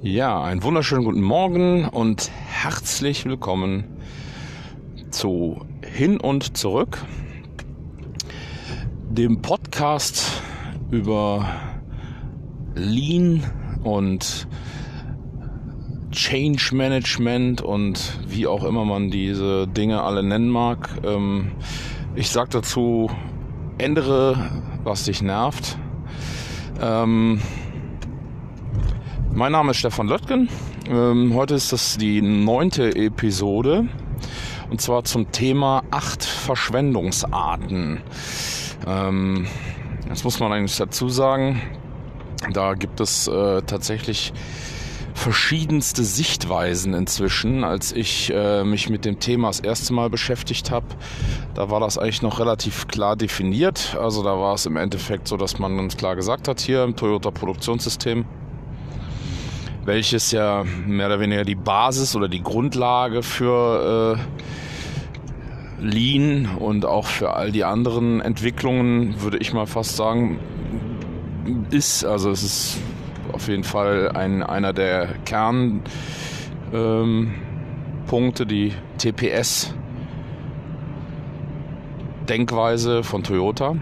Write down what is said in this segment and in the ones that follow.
Ja, einen wunderschönen guten Morgen und herzlich willkommen zu Hin und Zurück, dem Podcast über Lean und Change Management und wie auch immer man diese Dinge alle nennen mag. Ähm, ich sage dazu, ändere, was dich nervt. Ähm, mein Name ist Stefan Löttgen. Ähm, heute ist das die neunte Episode und zwar zum Thema acht Verschwendungsarten. Ähm, das muss man eigentlich dazu sagen. Da gibt es äh, tatsächlich verschiedenste Sichtweisen inzwischen. Als ich äh, mich mit dem Thema das erste Mal beschäftigt habe, da war das eigentlich noch relativ klar definiert. Also da war es im Endeffekt so, dass man ganz klar gesagt hat, hier im Toyota Produktionssystem, welches ja mehr oder weniger die Basis oder die Grundlage für äh, Lean und auch für all die anderen Entwicklungen, würde ich mal fast sagen, ist. Also es ist auf jeden Fall ein, einer der Kernpunkte, ähm, die TPS-Denkweise von Toyota.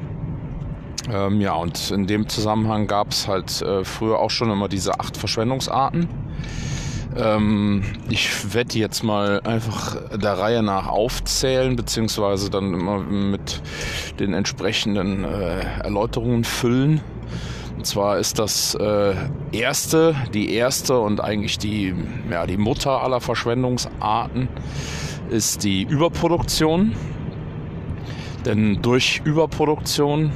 Ähm, ja, und in dem Zusammenhang gab es halt äh, früher auch schon immer diese acht Verschwendungsarten. Ähm, ich werde jetzt mal einfach der Reihe nach aufzählen, beziehungsweise dann immer mit den entsprechenden äh, Erläuterungen füllen. Und zwar ist das äh, erste, die erste und eigentlich die, ja, die Mutter aller Verschwendungsarten ist die Überproduktion. Denn durch Überproduktion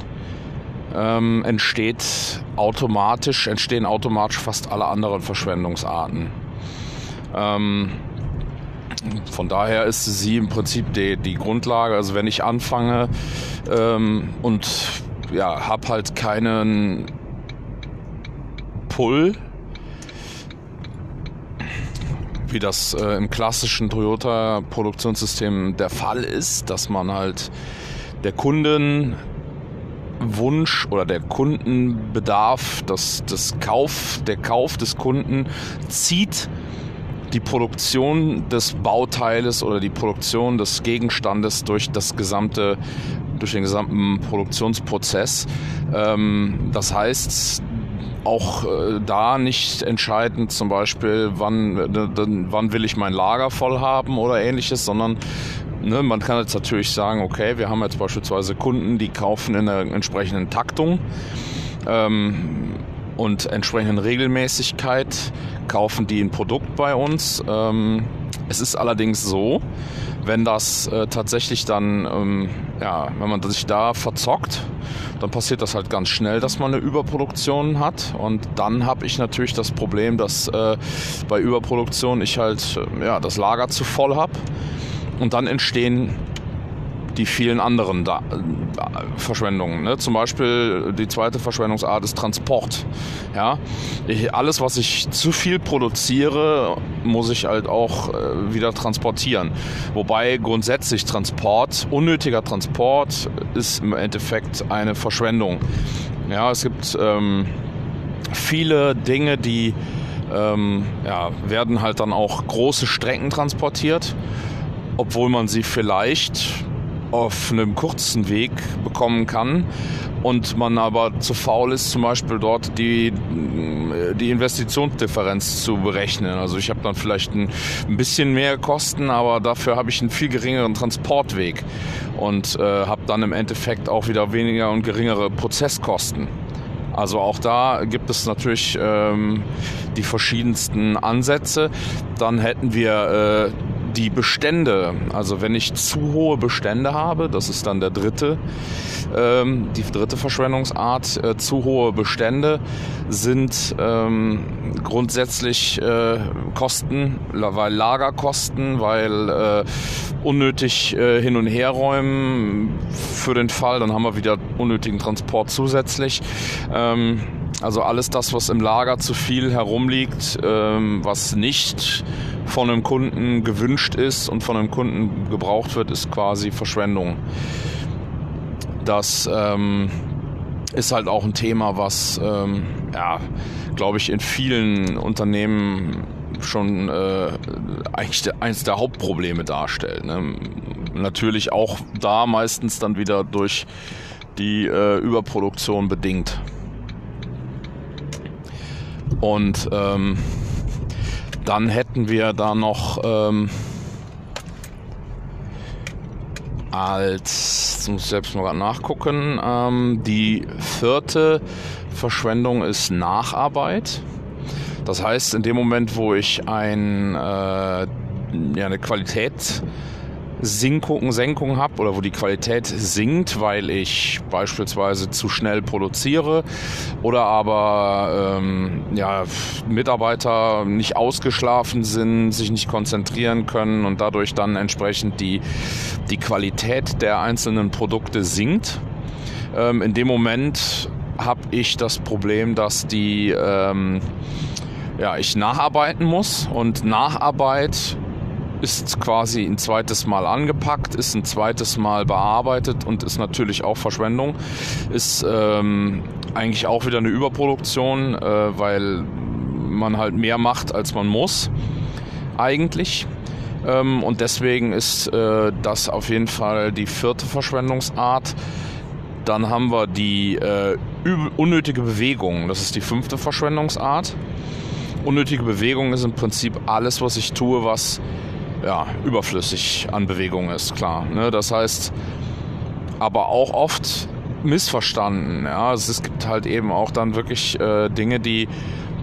ähm, entsteht automatisch, entstehen automatisch fast alle anderen Verschwendungsarten. Ähm, von daher ist sie im Prinzip die, die Grundlage. Also wenn ich anfange ähm, und ja, habe halt keinen Pull, wie das äh, im klassischen Toyota-Produktionssystem der Fall ist, dass man halt der Kundenwunsch oder der Kundenbedarf, das, das Kauf, der Kauf des Kunden zieht die Produktion des Bauteiles oder die Produktion des Gegenstandes durch das gesamte durch den gesamten Produktionsprozess. Ähm, das heißt, auch äh, da nicht entscheidend, zum Beispiel, wann, äh, wann will ich mein Lager voll haben oder ähnliches, sondern ne, man kann jetzt natürlich sagen, okay, wir haben jetzt beispielsweise Kunden, die kaufen in der entsprechenden Taktung ähm, und entsprechenden Regelmäßigkeit kaufen die ein Produkt bei uns. Ähm, es ist allerdings so, wenn das äh, tatsächlich dann, ähm, ja, wenn man sich da verzockt, dann passiert das halt ganz schnell, dass man eine Überproduktion hat. Und dann habe ich natürlich das Problem, dass äh, bei Überproduktion ich halt äh, ja, das Lager zu voll habe. Und dann entstehen die vielen anderen da Verschwendungen. Ne? Zum Beispiel die zweite Verschwendungsart ist Transport. Ja? Ich, alles, was ich zu viel produziere, muss ich halt auch äh, wieder transportieren. Wobei grundsätzlich Transport, unnötiger Transport ist im Endeffekt eine Verschwendung. Ja, es gibt ähm, viele Dinge, die ähm, ja, werden halt dann auch große Strecken transportiert, obwohl man sie vielleicht auf einem kurzen Weg bekommen kann und man aber zu faul ist, zum Beispiel dort die, die Investitionsdifferenz zu berechnen. Also ich habe dann vielleicht ein, ein, bisschen mehr Kosten, aber dafür habe ich einen viel geringeren Transportweg und äh, habe dann im Endeffekt auch wieder weniger und geringere Prozesskosten. Also auch da gibt es natürlich ähm, die verschiedensten Ansätze. Dann hätten wir äh, die Bestände, also wenn ich zu hohe Bestände habe, das ist dann der dritte, ähm, die dritte Verschwendungsart, äh, zu hohe Bestände sind ähm, grundsätzlich äh, Kosten, weil Lagerkosten, weil äh, unnötig äh, hin und herräumen für den Fall, dann haben wir wieder unnötigen Transport zusätzlich. Ähm, Also alles das, was im Lager zu viel herumliegt, ähm, was nicht von einem Kunden gewünscht ist und von einem Kunden gebraucht wird, ist quasi Verschwendung. Das ähm, ist halt auch ein Thema, was, ähm, ja, glaube ich, in vielen Unternehmen schon äh, eigentlich eines der Hauptprobleme darstellt. Ne? Natürlich auch da meistens dann wieder durch die äh, Überproduktion bedingt. Und ähm, dann hätten wir da noch ähm, als, muss ich selbst mal nachgucken, ähm, die vierte Verschwendung ist Nacharbeit. Das heißt, in dem Moment, wo ich ein, äh, ja, eine Qualität Sinkung, Senkung habe oder wo die Qualität sinkt, weil ich beispielsweise zu schnell produziere oder aber ähm, ja, Mitarbeiter nicht ausgeschlafen sind, sich nicht konzentrieren können und dadurch dann entsprechend die, die Qualität der einzelnen Produkte sinkt. Ähm, in dem Moment habe ich das Problem, dass die ähm, ja, ich nacharbeiten muss und Nacharbeit ist quasi ein zweites Mal angepackt, ist ein zweites Mal bearbeitet und ist natürlich auch Verschwendung. Ist ähm, eigentlich auch wieder eine Überproduktion, äh, weil man halt mehr macht, als man muss, eigentlich. Ähm, und deswegen ist äh, das auf jeden Fall die vierte Verschwendungsart. Dann haben wir die äh, unnötige Bewegung. Das ist die fünfte Verschwendungsart. Unnötige Bewegung ist im Prinzip alles, was ich tue, was ja, überflüssig an Bewegung ist, klar. Ne? Das heißt, aber auch oft missverstanden. Ja? Also es gibt halt eben auch dann wirklich äh, Dinge, die,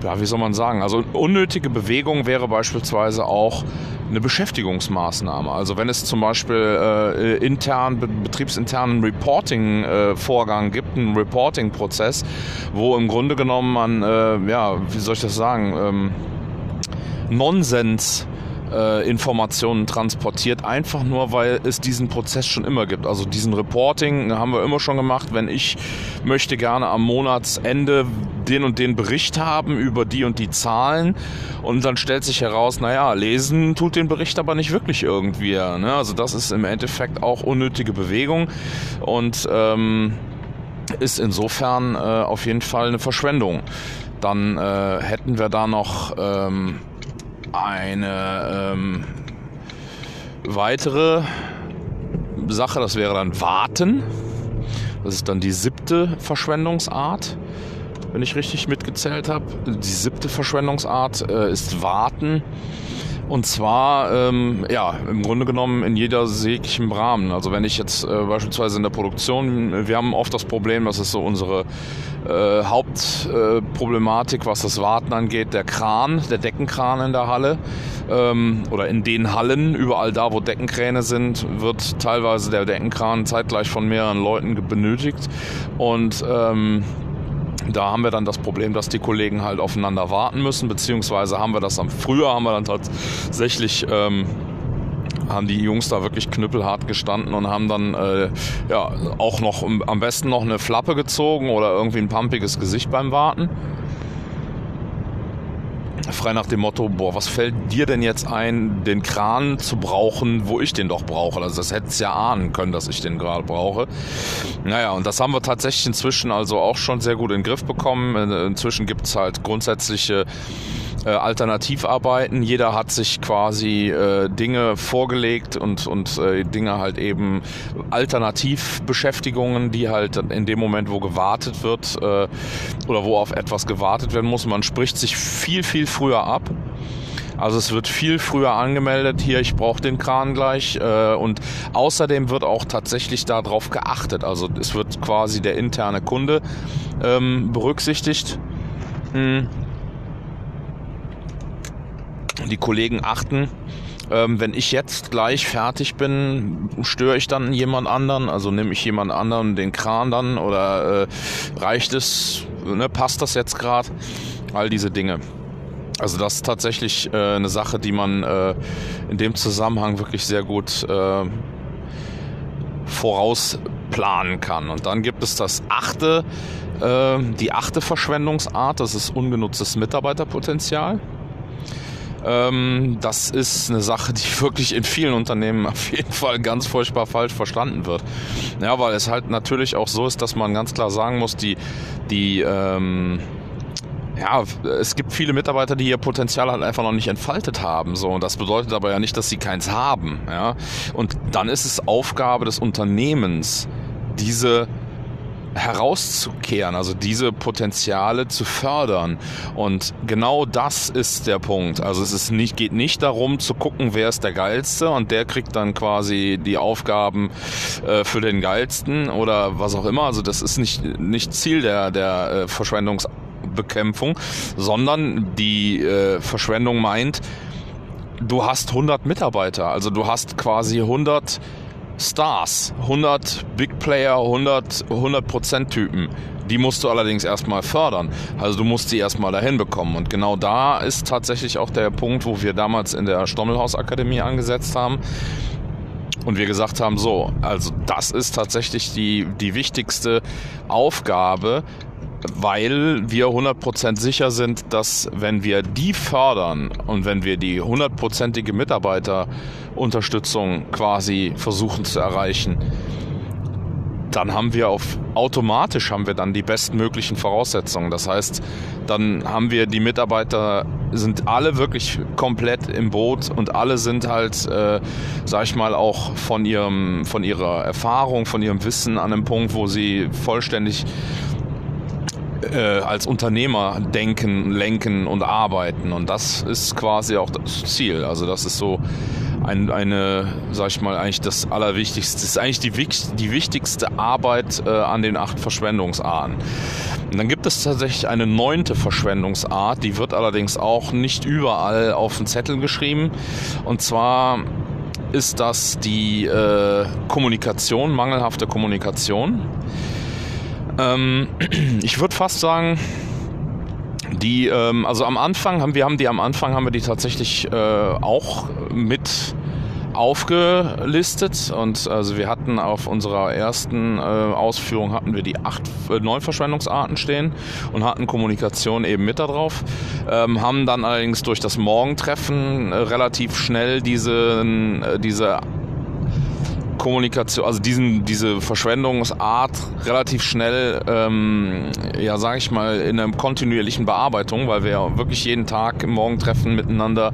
ja, wie soll man sagen, also unnötige Bewegung wäre beispielsweise auch eine Beschäftigungsmaßnahme. Also wenn es zum Beispiel äh, intern, betriebsinternen Reporting-Vorgang äh, gibt, einen Reporting-Prozess, wo im Grunde genommen man, äh, ja, wie soll ich das sagen, ähm, Nonsens äh, Informationen transportiert, einfach nur, weil es diesen Prozess schon immer gibt. Also diesen Reporting haben wir immer schon gemacht. Wenn ich möchte gerne am Monatsende den und den Bericht haben über die und die Zahlen und dann stellt sich heraus, naja, lesen tut den Bericht aber nicht wirklich irgendwie. Ne? Also das ist im Endeffekt auch unnötige Bewegung und ähm, ist insofern äh, auf jeden Fall eine Verschwendung. Dann äh, hätten wir da noch ähm, eine ähm, weitere Sache, das wäre dann Warten. Das ist dann die siebte Verschwendungsart, wenn ich richtig mitgezählt habe. Die siebte Verschwendungsart äh, ist Warten. Und zwar, ähm, ja, im Grunde genommen in jeder säglichen Rahmen. Also wenn ich jetzt äh, beispielsweise in der Produktion, wir haben oft das Problem, das ist so unsere äh, Hauptproblematik, äh, was das Warten angeht, der Kran, der Deckenkran in der Halle ähm, oder in den Hallen, überall da, wo Deckenkräne sind, wird teilweise der Deckenkran zeitgleich von mehreren Leuten benötigt. Und ähm, da haben wir dann das Problem, dass die Kollegen halt aufeinander warten müssen, beziehungsweise haben wir das am früher haben wir dann tatsächlich ähm, haben die Jungs da wirklich knüppelhart gestanden und haben dann äh, ja auch noch am besten noch eine Flappe gezogen oder irgendwie ein pumpiges Gesicht beim Warten frei nach dem Motto, boah, was fällt dir denn jetzt ein, den Kran zu brauchen, wo ich den doch brauche? Also das hätte ja ahnen können, dass ich den gerade brauche. Naja, und das haben wir tatsächlich inzwischen also auch schon sehr gut in den Griff bekommen. Inzwischen gibt es halt grundsätzliche äh, Alternativarbeiten. Jeder hat sich quasi äh, Dinge vorgelegt und, und äh, Dinge halt eben Alternativbeschäftigungen, die halt in dem Moment, wo gewartet wird äh, oder wo auf etwas gewartet werden muss, man spricht sich viel, viel früher ab. Also es wird viel früher angemeldet, hier ich brauche den Kran gleich äh, und außerdem wird auch tatsächlich darauf geachtet. Also es wird quasi der interne Kunde ähm, berücksichtigt. Hm die Kollegen achten, ähm, wenn ich jetzt gleich fertig bin, störe ich dann jemand anderen? Also nehme ich jemand anderen den Kran dann oder äh, reicht es, ne, passt das jetzt gerade? All diese Dinge. Also das ist tatsächlich äh, eine Sache, die man äh, in dem Zusammenhang wirklich sehr gut äh, vorausplanen kann. Und dann gibt es das achte äh, die achte Verschwendungsart, das ist ungenutztes Mitarbeiterpotenzial. Ähm, das ist eine Sache, die wirklich in vielen Unternehmen auf jeden Fall ganz furchtbar falsch verstanden wird. Ja, weil es halt natürlich auch so ist, dass man ganz klar sagen muss, die, die, ähm, ja, es gibt viele Mitarbeiter, die ihr Potenzial halt einfach noch nicht entfaltet haben. So, und das bedeutet aber ja nicht, dass sie keins haben. Ja, und dann ist es Aufgabe des Unternehmens, diese herauszukehren, also diese Potenziale zu fördern. Und genau das ist der Punkt. Also es ist nicht, geht nicht darum zu gucken, wer ist der Geilste und der kriegt dann quasi die Aufgaben äh, für den Geilsten oder was auch immer. Also das ist nicht, nicht Ziel der, der äh, Verschwendungsbekämpfung, sondern die äh, Verschwendung meint, du hast 100 Mitarbeiter, also du hast quasi 100 Stars, 100 Big Player, 100 100% Typen. Die musst du allerdings erstmal fördern. Also du musst sie erstmal dahin bekommen. Und genau da ist tatsächlich auch der Punkt, wo wir damals in der Stommelhaus Akademie angesetzt haben. Und wir gesagt haben, so, also das ist tatsächlich die, die wichtigste Aufgabe, weil wir 100% sicher sind, dass wenn wir die fördern und wenn wir die hundertprozentige Mitarbeiterunterstützung quasi versuchen zu erreichen, dann haben wir auf automatisch haben wir dann die bestmöglichen Voraussetzungen. Das heißt, dann haben wir die Mitarbeiter sind alle wirklich komplett im Boot und alle sind halt, äh, sag ich mal, auch von ihrem von ihrer Erfahrung, von ihrem Wissen an einem Punkt, wo sie vollständig äh, als Unternehmer denken, lenken und arbeiten. Und das ist quasi auch das Ziel. Also das ist so ein, eine, sag ich mal, eigentlich das Allerwichtigste. Das ist eigentlich die, die wichtigste Arbeit äh, an den acht Verschwendungsarten. Und dann gibt es tatsächlich eine neunte Verschwendungsart, die wird allerdings auch nicht überall auf den Zettel geschrieben. Und zwar ist das die äh, Kommunikation, mangelhafte Kommunikation. Ähm, ich würde fast sagen, die, ähm, also am Anfang haben wir haben die am Anfang haben wir die tatsächlich äh, auch mit aufgelistet. Und also wir hatten auf unserer ersten äh, Ausführung hatten wir die acht äh, neun Verschwendungsarten stehen und hatten Kommunikation eben mit da drauf, ähm, haben dann allerdings durch das Morgentreffen äh, relativ schnell diese äh, diese Kommunikation, also diesen, diese Verschwendungsart relativ schnell, ähm, ja, sage ich mal, in einer kontinuierlichen Bearbeitung, weil wir ja wirklich jeden Tag im Morgentreffen miteinander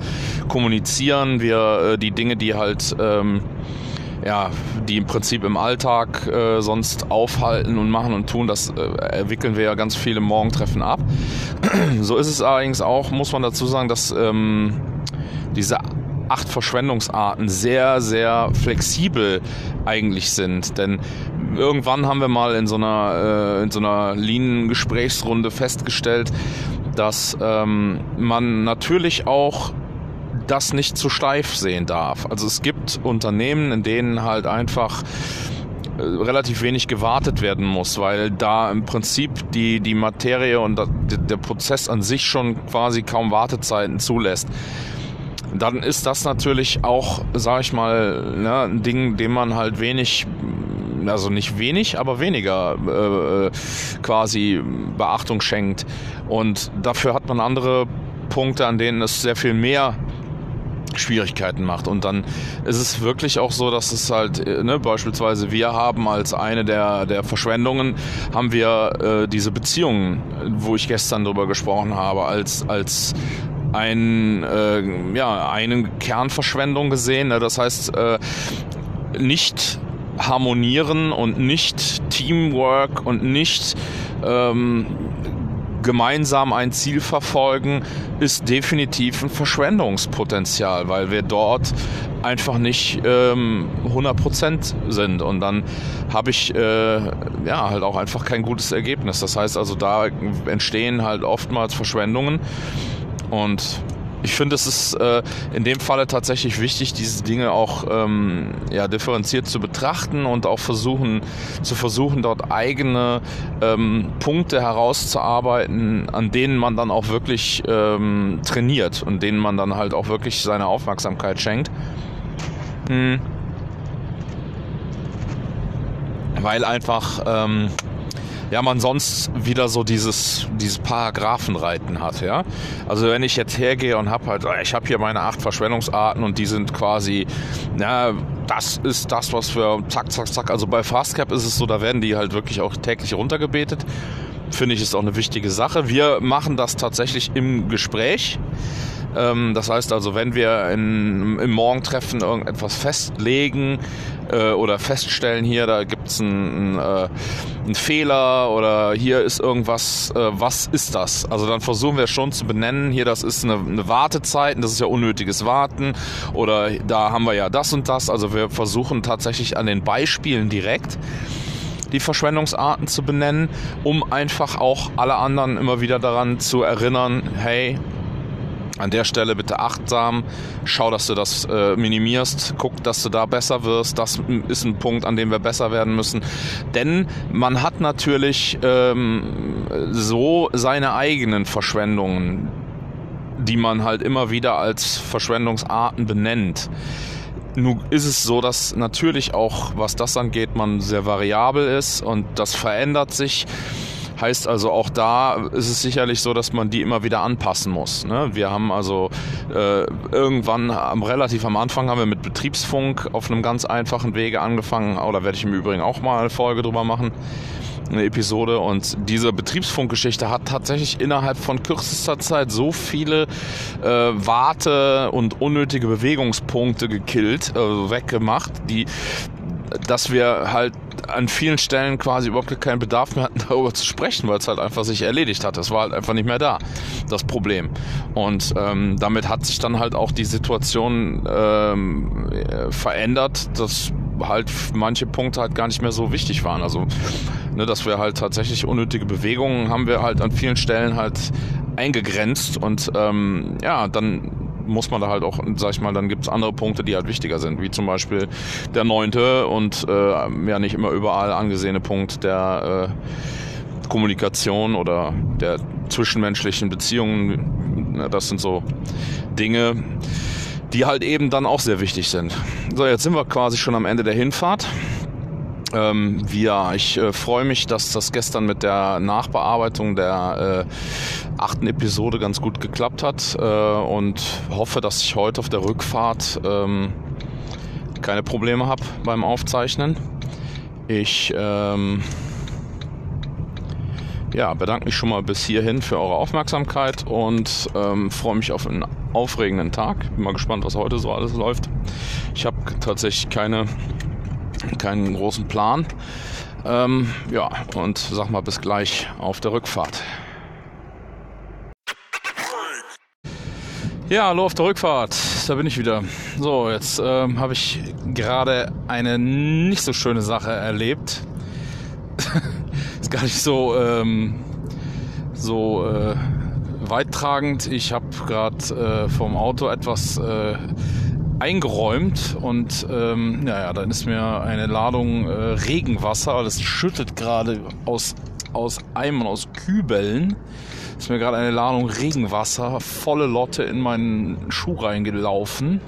kommunizieren. Wir äh, die Dinge, die halt ähm, ja, die im Prinzip im Alltag äh, sonst aufhalten und machen und tun, das äh, entwickeln wir ja ganz viele Morgentreffen ab. so ist es allerdings auch, muss man dazu sagen, dass ähm, diese acht Verschwendungsarten sehr, sehr flexibel eigentlich sind. Denn irgendwann haben wir mal in so einer, äh, in so einer Lean-Gesprächsrunde festgestellt, dass ähm, man natürlich auch das nicht zu steif sehen darf. Also es gibt Unternehmen, in denen halt einfach äh, relativ wenig gewartet werden muss, weil da im Prinzip die, die Materie und der Prozess an sich schon quasi kaum Wartezeiten zulässt dann ist das natürlich auch, sag ich mal, ne, ein Ding, dem man halt wenig, also nicht wenig, aber weniger äh, quasi Beachtung schenkt. Und dafür hat man andere Punkte, an denen es sehr viel mehr Schwierigkeiten macht. Und dann ist es wirklich auch so, dass es halt, ne, beispielsweise wir haben als eine der, der Verschwendungen, haben wir äh, diese Beziehungen, wo ich gestern drüber gesprochen habe, als, als ein, äh, ja, eine Kernverschwendung gesehen. Ne? Das heißt, äh, nicht harmonieren und nicht Teamwork und nicht ähm, gemeinsam ein Ziel verfolgen, ist definitiv ein Verschwendungspotenzial, weil wir dort einfach nicht ähm, 100% sind und dann habe ich äh, ja halt auch einfach kein gutes Ergebnis. Das heißt also, da entstehen halt oftmals Verschwendungen und ich finde, es ist äh, in dem Falle tatsächlich wichtig, diese Dinge auch ähm, ja, differenziert zu betrachten und auch versuchen, zu versuchen, dort eigene ähm, Punkte herauszuarbeiten, an denen man dann auch wirklich ähm, trainiert und denen man dann halt auch wirklich seine Aufmerksamkeit schenkt. Hm. Weil einfach ähm, ja, man sonst wieder so dieses, dieses Paragraphenreiten hat, ja. Also wenn ich jetzt hergehe und habe halt, ich habe hier meine acht Verschwendungsarten und die sind quasi, na, das ist das, was wir zack, zack, zack. Also bei Fastcap ist es so, da werden die halt wirklich auch täglich runtergebetet. Finde ich ist auch eine wichtige Sache. Wir machen das tatsächlich im Gespräch. Ähm, das heißt also, wenn wir in, im Morgentreffen irgendetwas festlegen äh, oder feststellen, hier, da gibt es einen, äh, einen, Fehler oder hier ist irgendwas, äh, was ist das? Also dann versuchen wir schon zu benennen, hier, das ist eine, eine Wartezeit, das ist ja unnötiges Warten oder da haben wir ja das und das. Also wir versuchen tatsächlich an den Beispielen direkt die Verschwendungsarten zu benennen, um einfach auch alle anderen immer wieder daran zu erinnern, hey, an der Stelle bitte achtsam, schau, dass du das äh, minimierst, guck, dass du da besser wirst. Das ist ein Punkt, an dem wir besser werden müssen. Denn man hat natürlich ähm, so seine eigenen Verschwendungen, die man halt immer wieder als Verschwendungsarten benennt. Nun ist es so, dass natürlich auch, was das angeht, man sehr variabel ist und das verändert sich. Heißt also auch da ist es sicherlich so, dass man die immer wieder anpassen muss. Ne? Wir haben also äh, irgendwann am, relativ am Anfang haben wir mit Betriebsfunk auf einem ganz einfachen Wege angefangen. Oder werde ich im Übrigen auch mal eine Folge drüber machen eine Episode und diese Betriebsfunkgeschichte hat tatsächlich innerhalb von kürzester Zeit so viele äh, Warte und unnötige Bewegungspunkte gekillt, äh, weggemacht, die dass wir halt an vielen Stellen quasi überhaupt keinen Bedarf mehr hatten, darüber zu sprechen, weil es halt einfach sich erledigt hat. Es war halt einfach nicht mehr da, das Problem. Und ähm, damit hat sich dann halt auch die Situation ähm, verändert, dass halt manche Punkte halt gar nicht mehr so wichtig waren. Also, ne, dass wir halt tatsächlich unnötige Bewegungen haben wir halt an vielen Stellen halt eingegrenzt und ähm, ja, dann muss man da halt auch, sag ich mal, dann gibt es andere Punkte, die halt wichtiger sind, wie zum Beispiel der neunte und äh, ja nicht immer überall angesehene Punkt der äh, Kommunikation oder der zwischenmenschlichen Beziehungen. Das sind so Dinge, die halt eben dann auch sehr wichtig sind. So, jetzt sind wir quasi schon am Ende der Hinfahrt. Ähm, ja, ich äh, freue mich, dass das gestern mit der Nachbearbeitung der äh, achten Episode ganz gut geklappt hat äh, und hoffe, dass ich heute auf der Rückfahrt ähm, keine Probleme habe beim Aufzeichnen. Ich ähm, ja, bedanke mich schon mal bis hierhin für eure Aufmerksamkeit und ähm, freue mich auf einen aufregenden Tag. Bin mal gespannt, was heute so alles läuft. Ich habe tatsächlich keine keinen großen Plan. Ähm, ja, und sag mal bis gleich auf der Rückfahrt. Ja, hallo auf der Rückfahrt. Da bin ich wieder. So, jetzt ähm, habe ich gerade eine nicht so schöne Sache erlebt. Ist gar nicht so ähm, so äh, weittragend. Ich habe gerade äh, vom Auto etwas äh, eingeräumt und ähm, ja, dann ist mir eine Ladung äh, Regenwasser, das schüttet gerade aus, aus Eimern, aus Kübeln, ist mir gerade eine Ladung Regenwasser, volle Lotte in meinen Schuh reingelaufen.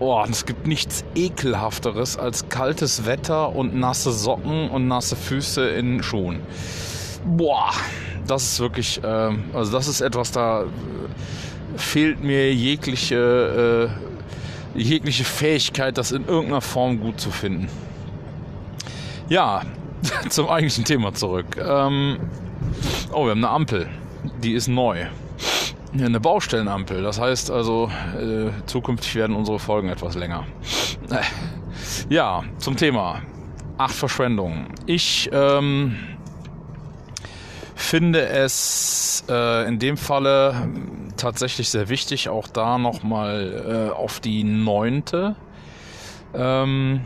Oh, es gibt nichts ekelhafteres als kaltes Wetter und nasse Socken und nasse Füße in Schuhen. Boah, das ist wirklich, äh, also das ist etwas, da fehlt mir jegliche äh, jegliche Fähigkeit, das in irgendeiner Form gut zu finden. Ja, zum eigentlichen Thema zurück. Ähm, oh, wir haben eine Ampel. Die ist neu. Eine Baustellenampel. Das heißt also, äh, zukünftig werden unsere Folgen etwas länger. Äh, ja, zum Thema. Acht Verschwendungen. Ich ähm, finde es äh, in dem Falle tatsächlich sehr wichtig, auch da nochmal äh, auf die neunte ähm,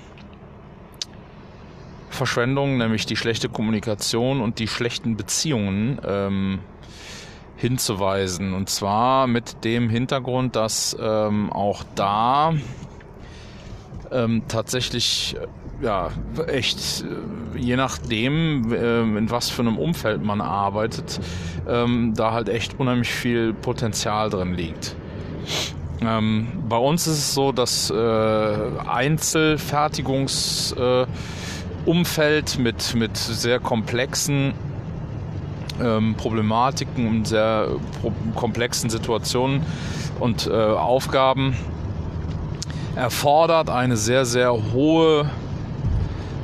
Verschwendung, nämlich die schlechte Kommunikation und die schlechten Beziehungen ähm, hinzuweisen. Und zwar mit dem Hintergrund, dass ähm, auch da ähm, tatsächlich ja echt äh, je nachdem äh, in was für einem Umfeld man arbeitet ähm, da halt echt unheimlich viel Potenzial drin liegt ähm, bei uns ist es so dass äh, Einzelfertigungs äh, mit, mit sehr komplexen ähm, Problematiken und sehr pro komplexen Situationen und äh, Aufgaben erfordert eine sehr, sehr hohe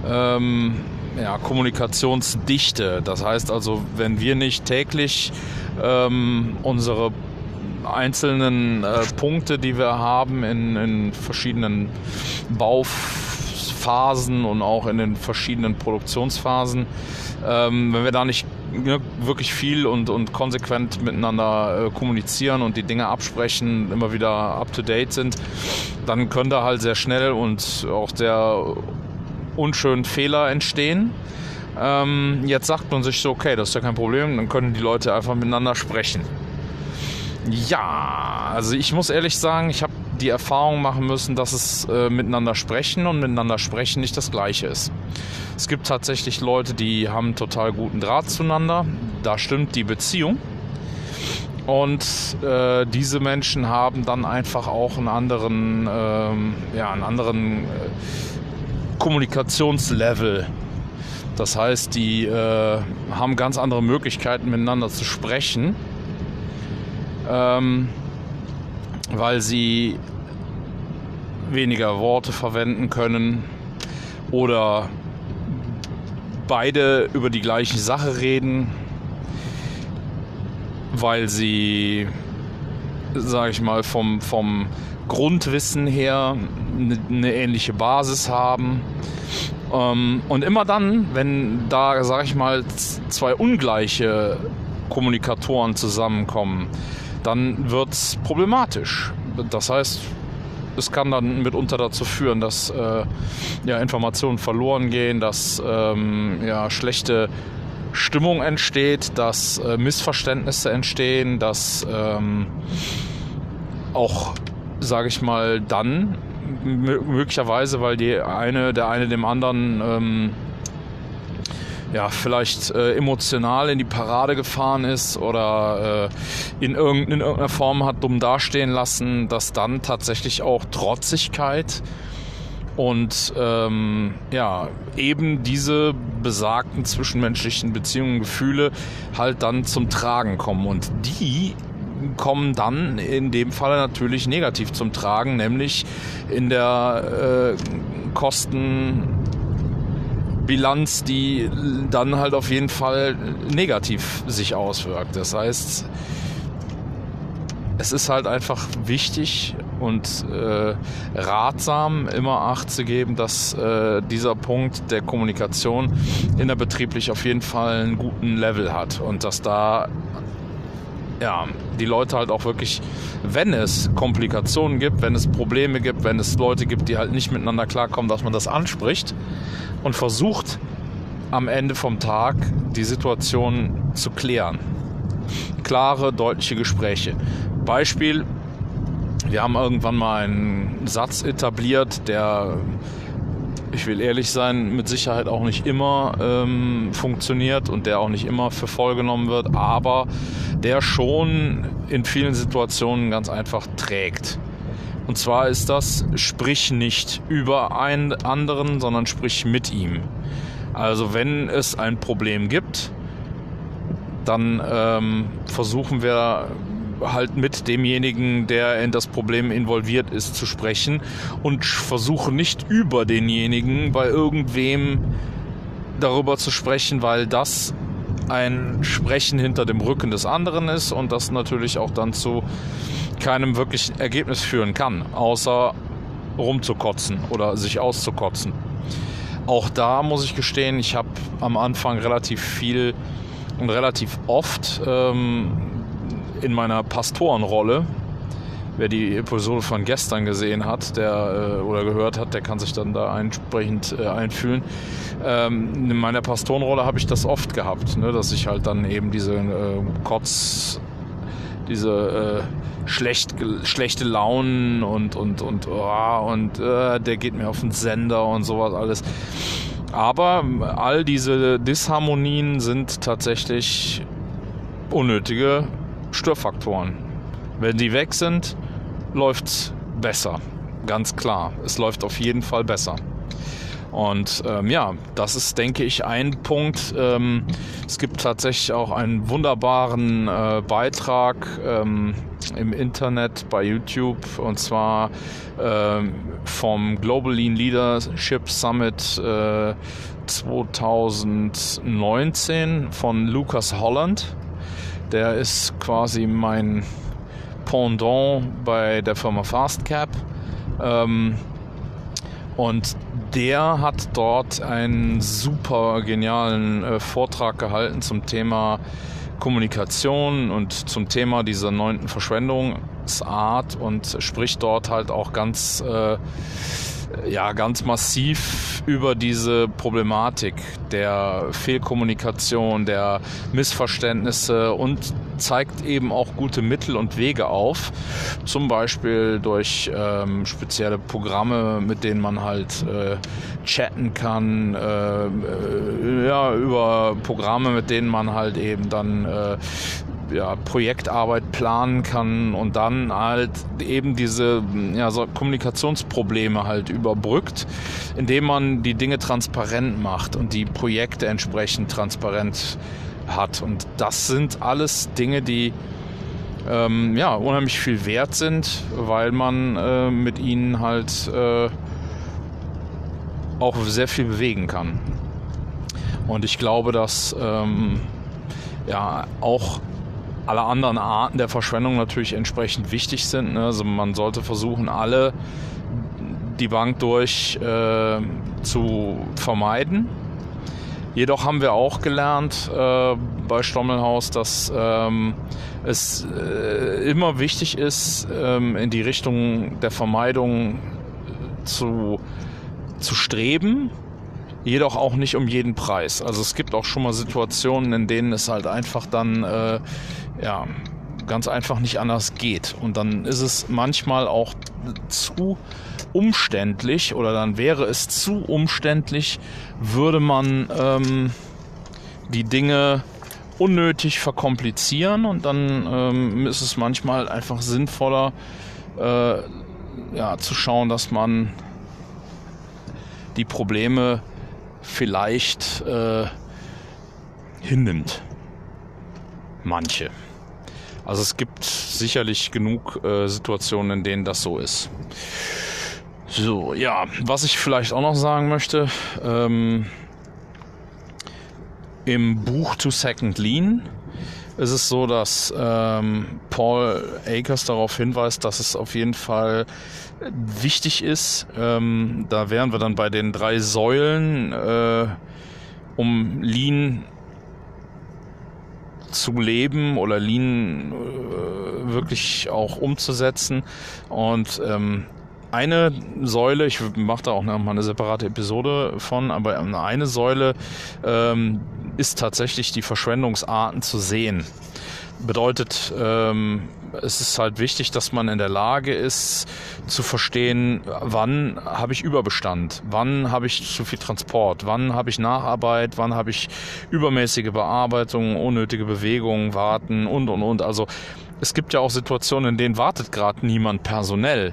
ähm, ja, Kommunikationsdichte. Das heißt also, wenn wir nicht täglich ähm, unsere einzelnen äh, Punkte, die wir haben in, in verschiedenen Bauphasen und auch in den verschiedenen Produktionsphasen, ähm, wenn wir da nicht ne, wirklich viel und, und konsequent miteinander äh, kommunizieren und die Dinge absprechen, immer wieder up-to-date sind, dann können da halt sehr schnell und auch sehr unschönen Fehler entstehen. Ähm, jetzt sagt man sich so, okay, das ist ja kein Problem, dann können die Leute einfach miteinander sprechen. Ja, also ich muss ehrlich sagen, ich habe die Erfahrung machen müssen, dass es äh, miteinander sprechen und miteinander sprechen nicht das gleiche ist. Es gibt tatsächlich Leute, die haben total guten Draht zueinander. Da stimmt die Beziehung. Und äh, diese Menschen haben dann einfach auch einen anderen, ähm, ja, einen anderen äh, Kommunikationslevel. Das heißt, die äh, haben ganz andere Möglichkeiten miteinander zu sprechen, ähm, weil sie weniger Worte verwenden können oder beide über die gleiche Sache reden, weil sie, sage ich mal, vom, vom Grundwissen her eine, eine ähnliche Basis haben. Ähm, und immer dann, wenn da, sage ich mal, zwei ungleiche Kommunikatoren zusammenkommen, dann wird es problematisch. Das heißt, es kann dann mitunter dazu führen, dass äh, ja, Informationen verloren gehen, dass ähm, ja, schlechte Stimmung entsteht, dass äh, Missverständnisse entstehen, dass ähm, auch, sage ich mal, dann möglicherweise, weil die eine, der eine dem anderen ähm, ja, vielleicht äh, emotional in die Parade gefahren ist oder äh, in, irgend, in irgendeiner Form hat dumm dastehen lassen, dass dann tatsächlich auch Trotzigkeit und ähm, ja, eben diese besagten zwischenmenschlichen Beziehungen, Gefühle halt dann zum Tragen kommen. Und die kommen dann in dem Fall natürlich negativ zum Tragen, nämlich in der äh, Kosten Bilanz, die dann halt auf jeden Fall negativ sich auswirkt. Das heißt, es ist halt einfach wichtig und äh, ratsam, immer Acht zu geben, dass äh, dieser Punkt der Kommunikation innerbetrieblich auf jeden Fall einen guten Level hat und dass da ja, die Leute halt auch wirklich, wenn es Komplikationen gibt, wenn es Probleme gibt, wenn es Leute gibt, die halt nicht miteinander klarkommen, dass man das anspricht und versucht am Ende vom Tag die Situation zu klären. Klare, deutliche Gespräche. Beispiel, wir haben irgendwann mal einen Satz etabliert, der, ich will ehrlich sein, mit Sicherheit auch nicht immer ähm, funktioniert und der auch nicht immer für voll genommen wird, aber der schon in vielen Situationen ganz einfach trägt. Und zwar ist das, sprich nicht über einen anderen, sondern sprich mit ihm. Also wenn es ein Problem gibt, dann ähm, versuchen wir halt mit demjenigen, der in das Problem involviert ist, zu sprechen und versuchen nicht über denjenigen bei irgendwem darüber zu sprechen, weil das ein Sprechen hinter dem Rücken des anderen ist und das natürlich auch dann zu keinem wirklichen Ergebnis führen kann, außer rumzukotzen oder sich auszukotzen. Auch da muss ich gestehen, ich habe am Anfang relativ viel und relativ oft ähm, in meiner Pastorenrolle, wer die Episode von gestern gesehen hat, der äh, oder gehört hat, der kann sich dann da entsprechend äh, einfühlen. Ähm, in meiner Pastorenrolle habe ich das oft gehabt, ne, dass ich halt dann eben diese äh, Kotz, diese äh, schlecht, schlechte Launen und, und, und, oh, und äh, der geht mir auf den Sender und sowas alles. Aber all diese Disharmonien sind tatsächlich unnötige Störfaktoren. Wenn die weg sind, läuft's besser. Ganz klar. Es läuft auf jeden Fall besser. Und ähm, ja, das ist, denke ich, ein Punkt. Ähm, es gibt tatsächlich auch einen wunderbaren äh, Beitrag ähm, im Internet bei YouTube und zwar ähm, vom Global Lean Leadership Summit äh, 2019 von Lucas Holland. Der ist quasi mein Pendant bei der Firma Fastcap. Ähm, und der hat dort einen super genialen äh, Vortrag gehalten zum Thema Kommunikation und zum Thema dieser neunten Verschwendungsart und spricht dort halt auch ganz äh, ja ganz massiv über diese Problematik der Fehlkommunikation, der Missverständnisse und zeigt eben auch gute Mittel und Wege auf, zum Beispiel durch ähm, spezielle Programme, mit denen man halt äh, chatten kann, äh, äh, ja, über Programme, mit denen man halt eben dann äh, ja, Projektarbeit planen kann und dann halt eben diese ja, so Kommunikationsprobleme halt überbrückt, indem man die Dinge transparent macht und die Projekte entsprechend transparent hat. Und das sind alles Dinge, die ähm, ja, unheimlich viel wert sind, weil man äh, mit ihnen halt äh, auch sehr viel bewegen kann. Und ich glaube, dass ähm, ja auch alle anderen Arten der Verschwendung natürlich entsprechend wichtig sind. Ne? Also man sollte versuchen, alle die Bank durch äh, zu vermeiden. Jedoch haben wir auch gelernt äh, bei Stommelhaus, dass ähm, es äh, immer wichtig ist, ähm, in die Richtung der Vermeidung zu, zu streben jedoch auch nicht um jeden Preis. Also es gibt auch schon mal Situationen, in denen es halt einfach dann äh, ja ganz einfach nicht anders geht. Und dann ist es manchmal auch zu umständlich oder dann wäre es zu umständlich, würde man ähm, die Dinge unnötig verkomplizieren und dann ähm, ist es manchmal einfach sinnvoller, äh, ja, zu schauen, dass man die Probleme vielleicht äh, hinnimmt. Manche. Also es gibt sicherlich genug äh, Situationen, in denen das so ist. So, ja, was ich vielleicht auch noch sagen möchte, ähm, im Buch To Second Lean ist es so, dass ähm, Paul Akers darauf hinweist, dass es auf jeden Fall wichtig ist. Ähm, da wären wir dann bei den drei Säulen, äh, um Lean zu leben oder Lean äh, wirklich auch umzusetzen. Und ähm, eine Säule, ich mache da auch noch mal eine separate Episode von, aber eine Säule ähm, ist tatsächlich die Verschwendungsarten zu sehen. Bedeutet, ähm, es ist halt wichtig, dass man in der Lage ist zu verstehen, wann habe ich Überbestand, wann habe ich zu viel Transport, wann habe ich Nacharbeit, wann habe ich übermäßige Bearbeitung, unnötige Bewegungen, Warten und und und. Also es gibt ja auch Situationen, in denen wartet gerade niemand personell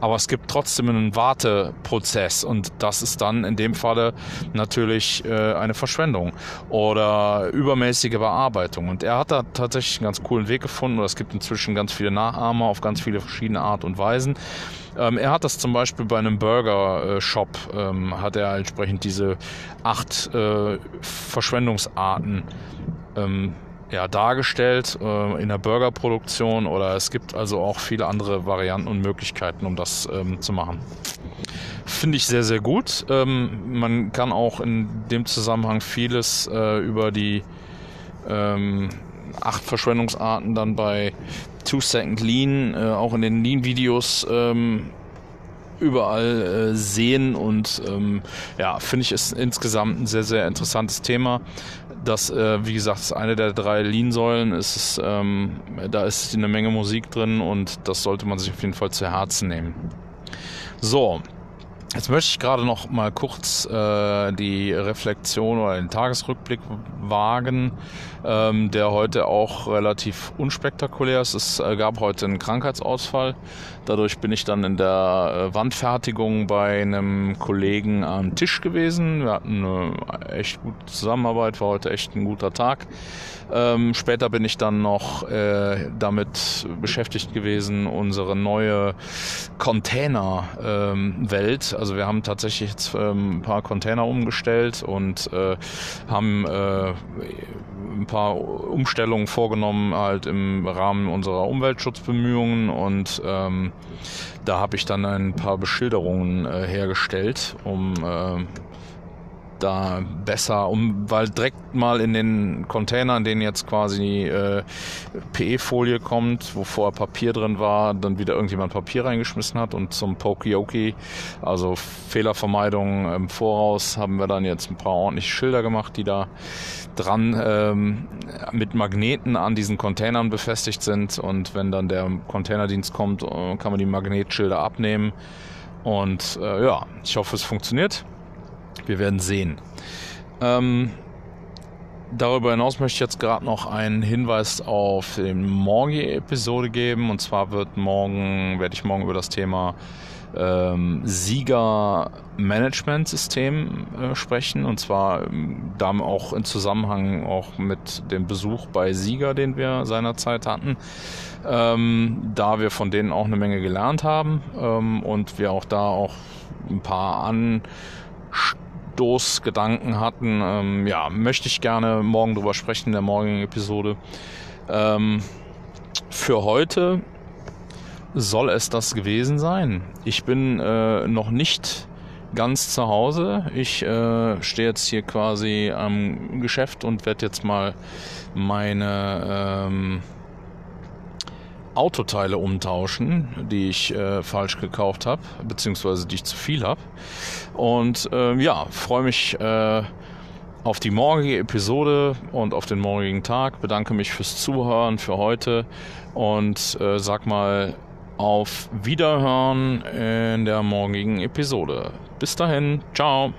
aber es gibt trotzdem einen Warteprozess und das ist dann in dem Falle natürlich äh, eine Verschwendung oder übermäßige Bearbeitung. Und er hat da tatsächlich einen ganz coolen Weg gefunden oder es gibt inzwischen ganz viele Nachahmer auf ganz viele verschiedene Art und Weisen. Ähm, er hat das zum Beispiel bei einem Burger-Shop, ähm, hat er entsprechend diese acht äh, Verschwendungsarten ähm, ja, dargestellt äh, in der Burgerproduktion oder es gibt also auch viele andere Varianten und Möglichkeiten, um das ähm, zu machen. Finde ich sehr, sehr gut. Ähm, man kann auch in dem Zusammenhang vieles äh, über die ähm, acht Verschwendungsarten dann bei Two Second Lean, äh, auch in den Lean-Videos ähm, überall äh, sehen und ähm, ja, finde ich ist insgesamt ein sehr, sehr interessantes Thema. Das, äh, wie gesagt, ist eine der drei Lean-Säulen. Ähm, da ist eine Menge Musik drin und das sollte man sich auf jeden Fall zu Herzen nehmen. So, Jetzt möchte ich gerade noch mal kurz äh, die Reflexion oder den Tagesrückblick wagen, ähm, der heute auch relativ unspektakulär ist. Es äh, gab heute einen Krankheitsausfall. Dadurch bin ich dann in der äh, Wandfertigung bei einem Kollegen am Tisch gewesen. Wir hatten eine echt gute Zusammenarbeit, war heute echt ein guter Tag. Ähm, später bin ich dann noch äh, damit beschäftigt gewesen, unsere neue Container-Welt. Ähm, also wir haben tatsächlich jetzt ähm, ein paar Container umgestellt und äh, haben äh, ein paar Umstellungen vorgenommen, halt im Rahmen unserer Umweltschutzbemühungen. Und ähm, da habe ich dann ein paar Beschilderungen äh, hergestellt, um äh, da besser, um weil direkt mal in den Containern, in denen jetzt quasi äh, PE-Folie kommt, wo vorher Papier drin war, dann wieder irgendjemand Papier reingeschmissen hat und zum Pokioki, also Fehlervermeidung im Voraus, haben wir dann jetzt ein paar ordentliche Schilder gemacht, die da dran ähm, mit Magneten an diesen Containern befestigt sind und wenn dann der Containerdienst kommt, äh, kann man die Magnetschilder abnehmen und äh, ja, ich hoffe es funktioniert. Wir werden sehen. Ähm, darüber hinaus möchte ich jetzt gerade noch einen Hinweis auf die morgige Episode geben. Und zwar wird morgen, werde ich morgen über das Thema ähm, Sieger Management System äh, sprechen und zwar ähm, da auch in Zusammenhang auch mit dem Besuch bei Sieger, den wir seinerzeit hatten, ähm, da wir von denen auch eine Menge gelernt haben ähm, und wir auch da auch ein paar an Stoßgedanken hatten. Ähm, ja, möchte ich gerne morgen drüber sprechen in der morgigen Episode. Ähm, für heute soll es das gewesen sein. Ich bin äh, noch nicht ganz zu Hause. Ich äh, stehe jetzt hier quasi am Geschäft und werde jetzt mal meine ähm, Autoteile umtauschen, die ich äh, falsch gekauft habe, beziehungsweise die ich zu viel habe. Und äh, ja, freue mich äh, auf die morgige Episode und auf den morgigen Tag. Bedanke mich fürs Zuhören für heute und äh, sag mal auf Wiederhören in der morgigen Episode. Bis dahin, ciao.